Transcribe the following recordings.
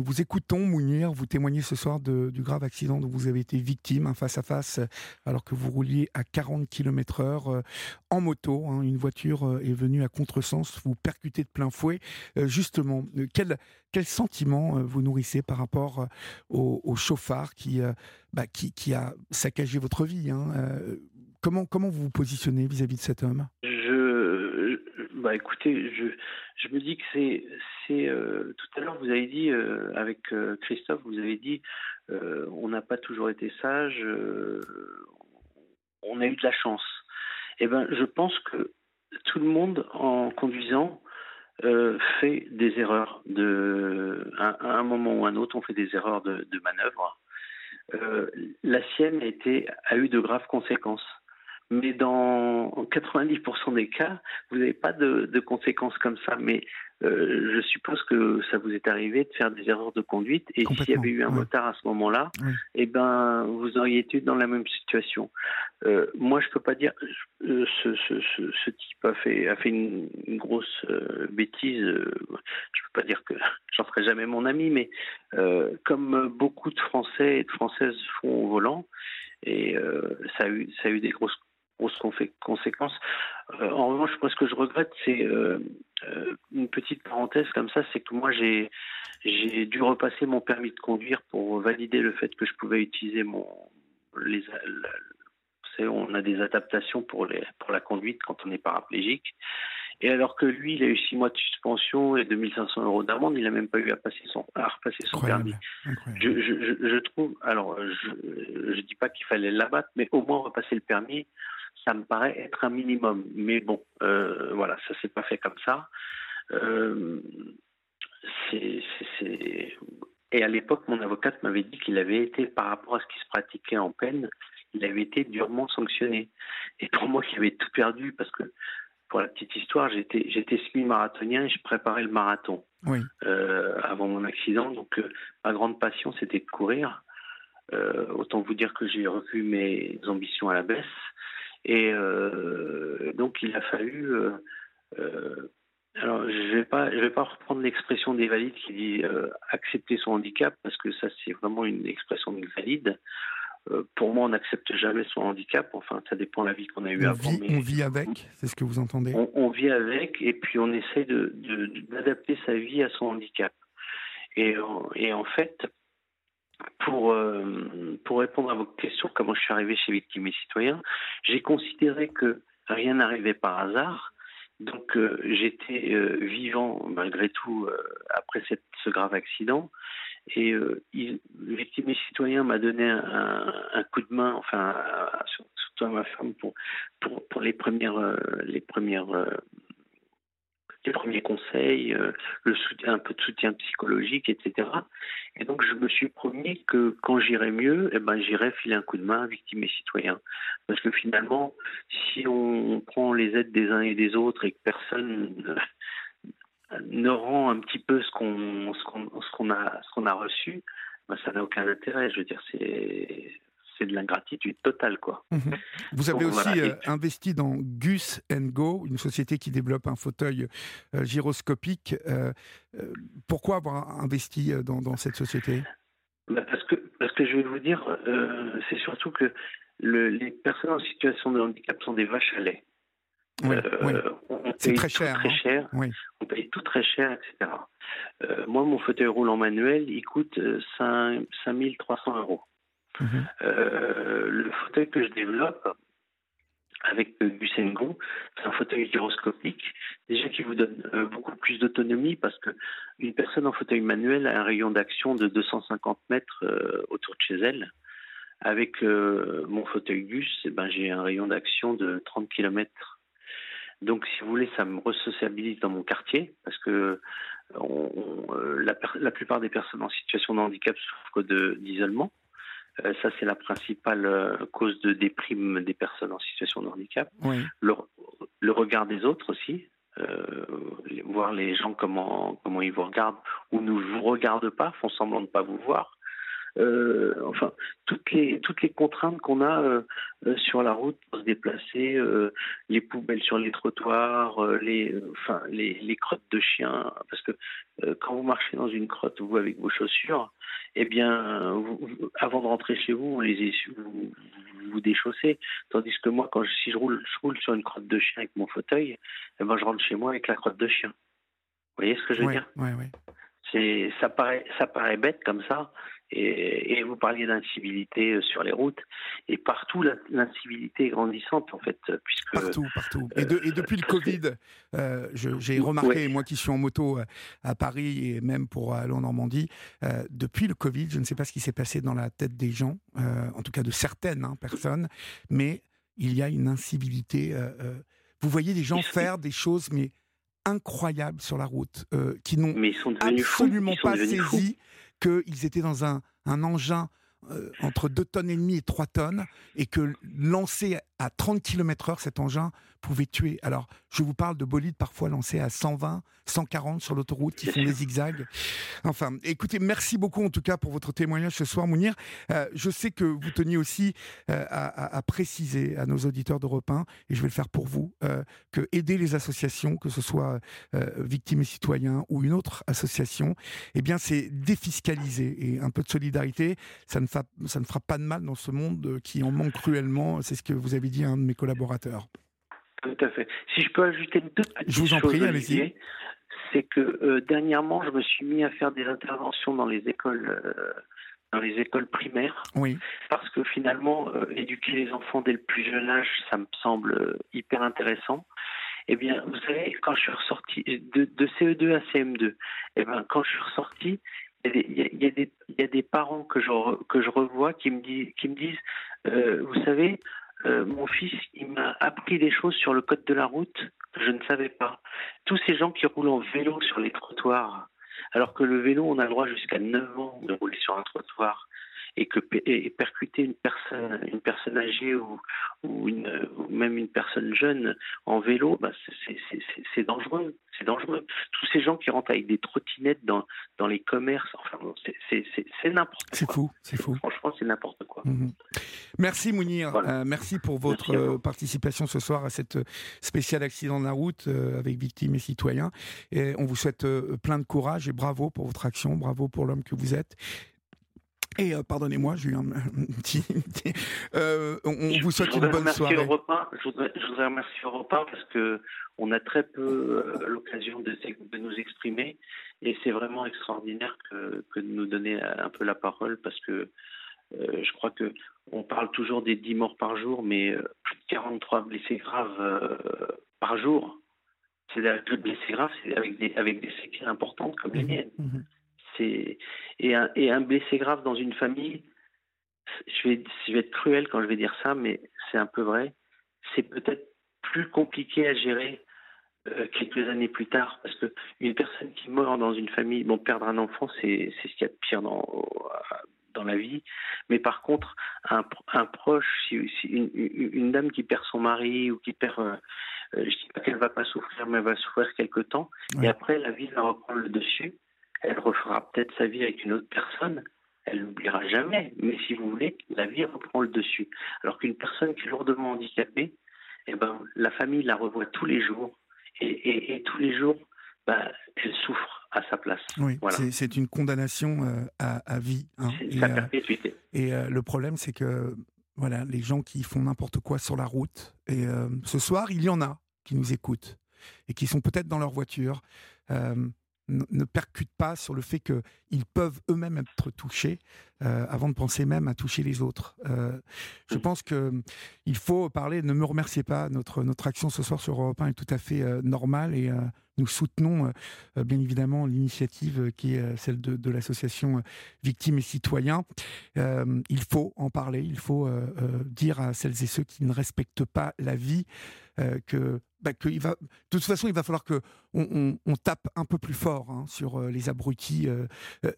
Vous écoutons Mounir, vous témoignez ce soir de, du grave accident dont vous avez été victime, un face à face, alors que vous rouliez à 40 km heure euh, en moto. Hein. une voiture euh, est venue à contresens, vous percutez de plein fouet. Euh, justement, quel, quel sentiment vous nourrissez par rapport au, chauffard qui, bah, qui, qui, a saccagé votre vie hein. comment, comment vous vous positionnez vis-à-vis de cet homme? Bah écoutez, je, je me dis que c'est, c'est euh, tout à l'heure vous avez dit euh, avec euh, Christophe, vous avez dit on n'a pas toujours été sage, on a eu de la chance. Eh ben, je pense que tout le monde en conduisant fait des erreurs de, à, un moment ou à un autre, on fait des erreurs de, de manœuvre. la sienne a, été, a eu de graves conséquences mais dans 90% des cas, vous n'avez pas de, de, conséquences comme ça. Mais euh, je suppose que ça vous est arrivé de faire des erreurs de conduite, et s'il y avait eu un motard à ce moment-là, eh ben, vous auriez été dans la même situation. Euh, moi, je peux pas dire, euh, ce, ce, ce, ce, type a fait, a fait une, une grosse bêtise. Je peux pas dire que j'en ferai jamais mon ami, mais comme beaucoup de Français et de Françaises font au volant, et ça a eu, ça a eu des grosses grosses conséquences. Euh, en revanche, moi, ce que je regrette, c'est euh, euh, une petite parenthèse comme ça, c'est que moi, j'ai j'ai dû repasser mon permis de conduire pour valider le fait que je pouvais utiliser mon les on a des adaptations pour les pour la conduite quand on est paraplégique. Et alors que lui, il a eu six mois de suspension et 2500 euros d'amende, il n'a même pas eu à, passer son, à repasser son permis. Je, je, je, trouve, alors je ne dis pas qu'il fallait l'abattre, mais au moins repasser le permis, ça me paraît être un minimum. Mais bon, euh, voilà, ça s'est pas fait comme ça. Euh, Et à l'époque, mon avocate m'avait dit qu'il avait été, par rapport à ce qui se pratiquait en peine, il avait été durement sanctionné. Et pour moi, qui avait tout perdu, parce que pour la petite histoire, j'étais j'étais semi-marathonien et je préparais le marathon euh, avant mon accident. Donc ma grande passion, c'était de courir. autant vous dire que j'ai revu mes ambitions à la baisse. Et euh, donc il a fallu. Euh, euh, alors je vais pas, je vais pas reprendre l'expression des valides qui dit accepter son handicap parce que ça c'est vraiment une expression de valide. pour moi, on n'accepte jamais son handicap. Enfin, ça dépend de la vie qu'on a eue on avant. Vit, on vit avec, c'est ce que vous entendez? On, vit avec et puis on essaie d'adapter de, sa vie à son handicap. Et, et en fait, pour, euh, pour répondre à votre question, comment je suis arrivé chez Victimes et Citoyens, j'ai considéré que rien n'arrivait par hasard. Donc euh, j'étais euh, vivant malgré tout après ce grave accident. Et il, Victimes et Citoyens m'a donné un, un, coup de main, enfin surtout à ma femme pour, pour, pour les premières, les premières les premiers conseils, euh, un peu de soutien psychologique, etc. Et donc je me suis promis que quand j'irai mieux, eh ben j'irai filer un coup de main à victimes et citoyens, parce que finalement, si on prend les aides des uns et des autres et que personne ne, rend un petit peu ce qu'on ce qu'on a ce qu'on a reçu, ben ça n'a aucun intérêt. Je veux dire, c'est c'est de l'ingratitude totale, quoi. Mhm. Vous avez aussi euh, investi dans Gus Go, une société qui développe un fauteuil euh, gyroscopique. Euh, pourquoi avoir investi dans, cette société? Bah, parce, que, parce que je vais vous dire, c'est surtout que les personnes en situation de handicap sont des vaches à lait. c'est très cher. Très hein. On paye tout très cher, etc. moi, mon fauteuil roulant manuel, il coûte 5, 5300 euros. Mhm. Euh, le fauteuil que je développe avec Busengon, c'est un fauteuil gyroscopique, déjà qui vous donne euh, beaucoup plus d'autonomie parce que une personne en fauteuil manuel a un rayon d'action de 250 mètres euh, autour de chez elle. Avec mon fauteuil Gus, eh ben, j'ai un rayon d'action de 30 km. Donc, si vous voulez, ça me resociabilise dans mon quartier parce que la, la, plupart des personnes en situation de handicap souffrent d'isolement. Euh, ça, c'est la principale euh, cause de déprime des personnes en situation de handicap. Le, le, regard des autres aussi, euh, voir les gens comment comment ils vous regardent ou ne vous regardent pas, font semblant de ne pas vous voir. Euh, enfin toutes les toutes les contraintes qu'on a euh, euh, sur la route pour se déplacer, les poubelles sur les trottoirs, les enfin les, les crottes de chiens, parce que quand vous marchez dans une crotte vous avec vos chaussures, eh bien vous, avant de rentrer chez vous vous les vous, vous déchaussez, tandis que moi quand je, si je roule je roule sur une crotte de chien avec mon fauteuil, eh ben je rentre chez moi avec la crotte de chien. Vous voyez ce que je veux dire? ouais, ouais. C'est ça paraît ça paraît bête comme ça, et, vous parliez d'incivilité euh, sur les routes, et partout l'incivilité est grandissante en fait, puisque partout, partout. Et, et depuis le Covid, euh, j'ai remarqué, moi qui suis en moto euh, à Paris et même pour aller en Normandie, depuis le Covid, je ne sais pas ce qui s'est passé dans la tête des gens, en tout cas de certaines hein, personnes, mais il y a une incivilité. vous voyez des gens faire des choses, mais incroyables sur la route, qui n'ont absolument pas saisi qu'ils étaient dans un, engin euh, entre 2 tonnes et demie et 3 tonnes, et que lancer à 30 km heure cet engin pouvait tuer. Alors, je vous parle de bolides parfois lancés à 120, 140 sur l'autoroute qui font des zigzags. Enfin, écoutez, merci beaucoup en tout cas pour votre témoignage ce soir, Mounir. Euh, je sais que vous teniez aussi euh, à, préciser à nos auditeurs d'Europe 1, et je vais le faire pour vous, que aider les associations, que ce soit Victimes et Citoyens ou une autre association, eh bien, c'est défiscaliser et un peu de solidarité. Ça ne ça ne fera pas de mal dans ce monde euh, qui en manque cruellement. C'est ce que vous avez dit un de mes collaborateurs. Tout à fait. Si je peux ajouter deux petites je vous en prie, allez-y. C'est que euh, dernièrement, je me suis mis à faire des interventions dans les écoles. Euh, dans les écoles primaires, oui. parce que finalement, éduquer les enfants dès le plus jeune âge, ça me semble hyper intéressant. Eh bien, vous savez, quand je suis ressorti de, de CE2 à CM2, eh bien, quand je suis ressorti, il y, a des, il y a des parents que je, que je revois qui me, disent, qui me disent euh, Vous savez, euh, mon fils, il m'a appris des choses sur le code de la route que je ne savais pas. Tous ces gens qui roulent en vélo sur les trottoirs, alors que le vélo, on a le droit jusqu'à 9 ans de rouler sur un trottoir et que et percuter une personne, une personne âgée ou, ou, une, même une personne jeune en vélo, bah c'est dangereux. C'est dangereux. Tous ces gens qui rentrent avec des trottinettes dans, dans les commerces, enfin, c'est n'importe quoi. C'est fou, c'est fou. Franchement, c'est n'importe quoi. Mhm. Merci Mounir, euh, merci pour votre euh, participation ce soir à cette spéciale accident de la route euh, avec victimes et citoyens. Et on vous souhaite plein de courage et bravo pour votre action, bravo pour l'homme que vous êtes. Et euh, pardonnez-moi, j'ai eu un, petit. Euh, on, vous souhaite une bonne soirée. je, voudrais, je voudrais remercier Europe parce que on a très peu euh, l'occasion de, de, nous exprimer et c'est vraiment extraordinaire que, que, de nous donner un peu la parole parce que je crois que on parle toujours des 10 morts par jour, mais plus de 43 blessés graves par jour. C'est-à-dire que blessés graves, c'est avec des, avec des séquelles importantes comme les mmh miennes. Et un, et un blessé grave dans une famille. Je vais, je vais être cruel quand je vais dire ça, mais c'est un peu vrai. C'est peut-être plus compliqué à gérer euh, quelques années plus tard, parce que une personne qui meurt dans une famille, bon, perdre un enfant, c'est ce qu'il y a de pire dans dans la vie. Mais par contre, un, un proche, si, une, une, dame qui perd son mari ou qui perd, euh, je dis pas qu'elle va pas souffrir, mais elle va souffrir quelque temps, et après la vie va reprendre le dessus elle refera peut-être sa vie avec une autre personne, elle n'oubliera jamais. Mais si vous voulez, la vie reprend le dessus. Alors qu'une personne qui est lourdement handicapée, eh ben, la famille la revoit tous les jours. Et, tous les jours, bah, elle souffre à sa place. Oui, c'est une condamnation euh, à, vie. Hein. C'est sa euh, perpétuité. et euh, le problème, c'est que voilà, les gens qui font n'importe quoi sur la route, et ce soir, il y en a qui nous écoutent et qui sont peut-être dans leur voiture ne percutent pas sur le fait qu'ils peuvent eux-mêmes être touchés euh, avant de penser même à toucher les autres. Euh, je mm. pense que il faut parler. Ne me remerciez pas. Notre notre action ce soir sur Europe 1 est tout à fait euh, normale et nous soutenons bien évidemment l'initiative qui est celle de, de l'association Victimes et Citoyens. il faut en parler. Il faut dire à celles et ceux qui ne respectent pas la vie que bah, il va, de toute façon, il va falloir que on, on, tape un peu plus fort hein, sur les abrutis.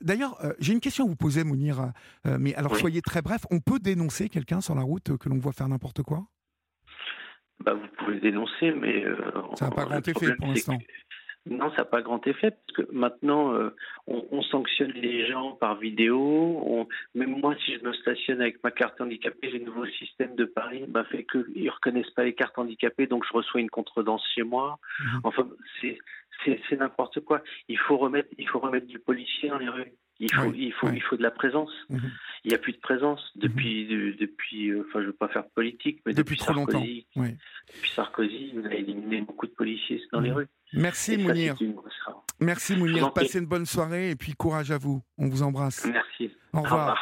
D'ailleurs, j'ai une question à vous poser, Mounir, euh, mais alors soyez très bref, on peut dénoncer quelqu'un sur la route que l'on voit faire n'importe quoi? Bah, Vous pouvez dénoncer, mais... Euh, ça n'a pas grand effet pour l'instant. Non, ça n'a pas grand effet parce que maintenant, euh, on, sanctionne les gens par vidéo. même moi, si je me stationne avec ma carte handicapée, le nouveau système de Paris bah, fait qu'ils ne reconnaissent pas les cartes handicapées, donc je reçois une contredanse chez moi. Mhm. Enfin, c'est n'importe quoi. Il faut remettre, il faut remettre du policier dans les rues. Il faut, il faut, il faut de la présence. Mhm. Il n'y a plus de présence depuis, mhm. depuis. Euh, enfin, je veux pas faire politique, mais depuis, Sarkozy. Depuis Sarkozy, vous avez éliminé beaucoup de policiers dans les rues. Merci Mounir. Merci Mounir. Passez une bonne soirée et puis courage à vous. On vous embrasse. Merci. Au revoir.